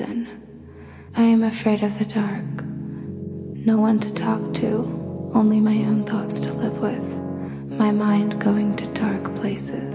I am afraid of the dark. No one to talk to, only my own thoughts to live with. My mind going to dark places.